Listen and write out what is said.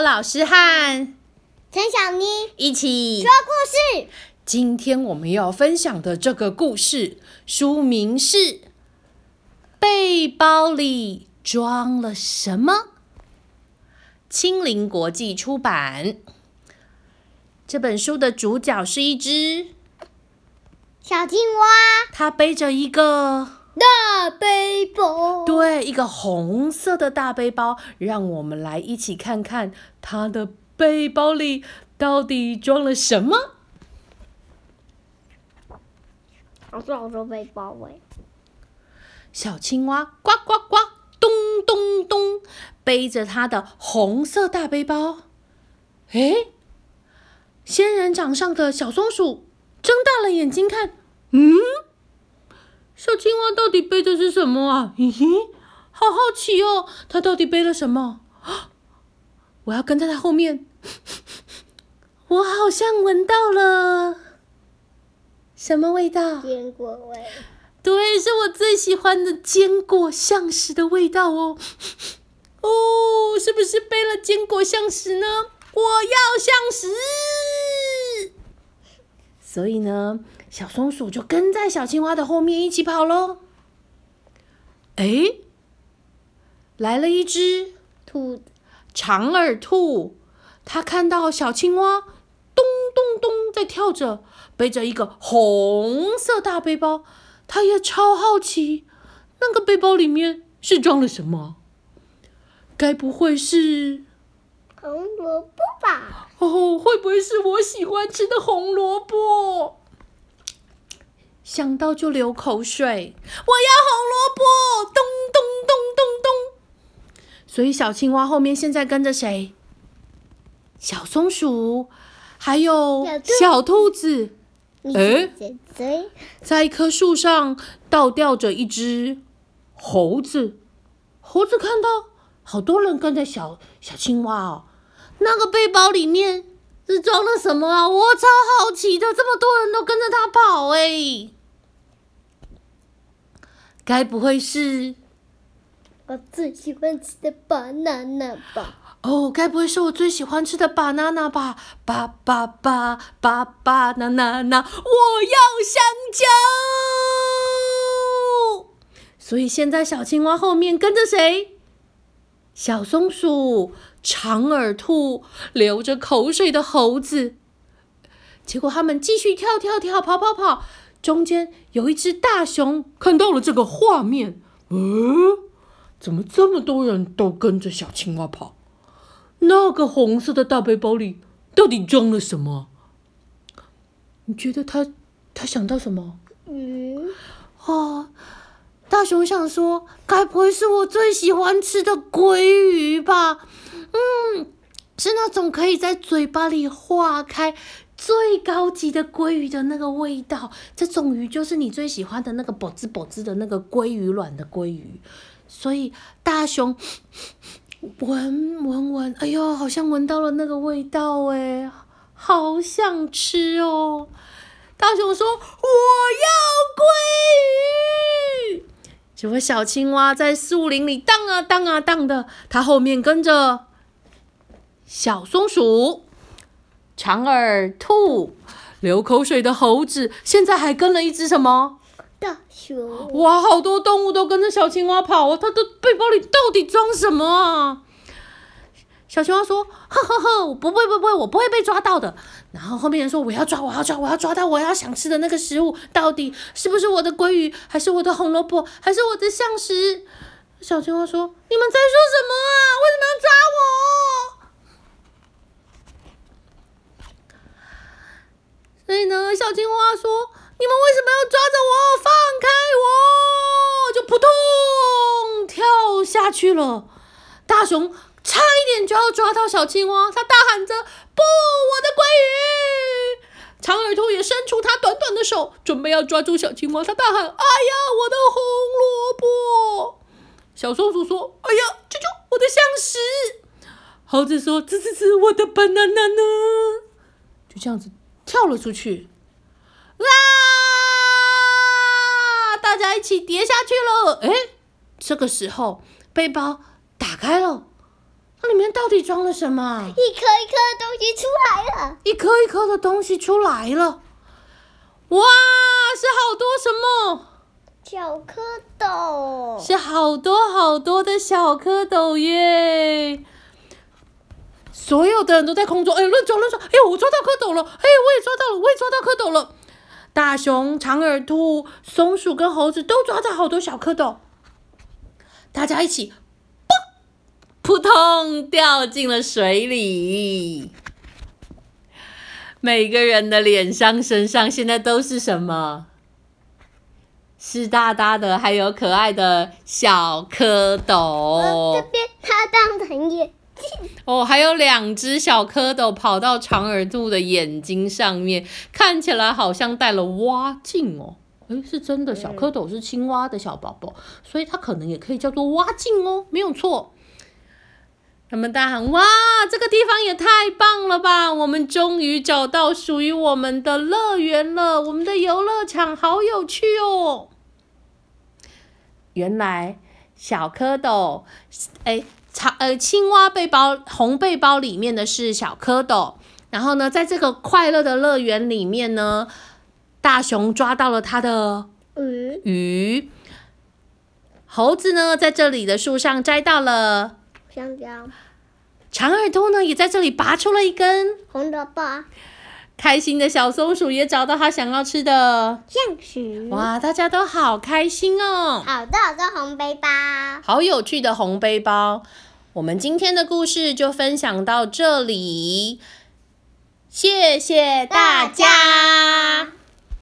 老师和陈小妮一起说故事。今天我们要分享的这个故事，书名是《背包里装了什么》。青林国际出版。这本书的主角是一只小青蛙，它背着一个大背包。对，一个红色的大背包。让我们来一起看看它的背包里到底装了什么。好多好多背包哎！小青蛙呱呱呱，咚咚咚，背着它的红色大背包。哎，仙人掌上的小松鼠睁大了眼睛看，嗯，小青蛙到底背的是什么啊？咦，好好奇哦，他到底背了什么？我要跟在他后面。我好像闻到了。什么味道？坚果味。对，是我最喜欢的坚果橡实的味道哦。哦，是不是背了坚果橡实呢？我要橡实。所以呢，小松鼠就跟在小青蛙的后面一起跑喽。哎，来了一只兔，长耳兔，它看到小青蛙咚咚咚在跳着。背着一个红色大背包，它也超好奇，那个背包里面是装了什么？该不会是红萝卜吧？哦，会不会是我喜欢吃的红萝卜？想到就流口水，我要红萝卜！咚。所以小青蛙后面现在跟着谁？小松鼠，还有小兔子。哎，在一棵树上倒吊着一只猴子。猴子看到好多人跟着小小青蛙哦，那个背包里面是装了什么啊？我超好奇的，这么多人都跟着他跑哎，该不会是我最喜欢吃的 banana 吧？哦，该不会是我最喜欢吃的 banana 吧？巴巴巴巴巴娜娜娜，我要香蕉。所以现在小青蛙后面跟着谁？小松鼠、长耳兔、流着口水的猴子。结果他们继续跳跳跳，跑跑跑。中间有一只大熊看到了这个画面，嗯，怎么这么多人都跟着小青蛙跑？那个红色的大背包里到底装了什么？你觉得他他想到什么？嗯，哦，大熊想说，该不会是我最喜欢吃的鲑鱼吧？嗯，是那种可以在嘴巴里化开、最高级的鲑鱼的那个味道。这种鱼就是你最喜欢的那个“啵滋啵滋”的那个鲑鱼卵的鲑鱼。所以大熊。闻闻闻，哎呦，好像闻到了那个味道哎，好想吃哦！大熊说：“我要鲑鱼。”结果小青蛙在树林里荡啊荡啊荡的，它后面跟着小松鼠、长耳兔、流口水的猴子，现在还跟了一只什么？大熊哇，好多动物都跟着小青蛙跑啊！它的背包里到底装什么啊？小青蛙说：“呵呵呵，我不会不会，我不会被抓到的。”然后后面人说：“我要抓，我要抓，我要抓到我要想吃的那个食物，到底是不是我的鲑鱼，还是我的红萝卜，还是我的象食？”小青蛙说：“你们在说什么啊？为什么要抓我？”所以呢，小青蛙说。你们为什么要抓着？我！就扑通跳下去了。大熊差一点就要抓到小青蛙，他大喊着：“不，我的鲑鱼！”长耳兔也伸出它短短的手，准备要抓住小青蛙。他大喊：“哎呀，我的红萝卜！”小松鼠说：“哎呀，啾啾，我的橡实！”猴子说：“吱吱吱，我的 banana 呢？”就这样子跳了出去。啦！大家一起跌下去了。哎，这个时候背包打开了，那里面到底装了什么？一颗一颗的东西出来了。一颗一颗的东西出来了。哇，是好多什么？小蝌蚪。是好多好多的小蝌蚪耶！所有的人都在空中，哎，乱抓乱抓！哎呦，我抓到蝌蚪了！哎，我也抓到了，我也抓到蝌蚪了。大熊、长耳兔、松鼠跟猴子都抓到好多小蝌蚪，大家一起，扑通掉进了水里。每个人的脸上、身上现在都是什么？湿哒哒的，还有可爱的小蝌蚪。这边它当成眼镜。哦，还有两只小蝌蚪跑到长耳兔的眼睛上面，看起来好像戴了蛙镜哦。诶，是真的，小蝌蚪是青蛙的小宝宝，所以它可能也可以叫做蛙镜哦，没有错。他们大喊：“哇，这个地方也太棒了吧！我们终于找到属于我们的乐园了，我们的游乐场好有趣哦！”原来小蝌蚪，哎，长呃青蛙背包红背包里面的是小蝌蚪，然后呢，在这个快乐的乐园里面呢，大熊抓到了它的鱼鱼，猴子呢在这里的树上摘到了。香蕉，长耳朵呢也在这里拔出了一根红萝卜，开心的小松鼠也找到它想要吃的橡树。哇，大家都好开心哦！好多好多红背包，好有趣的红背包。我们今天的故事就分享到这里，谢谢大家。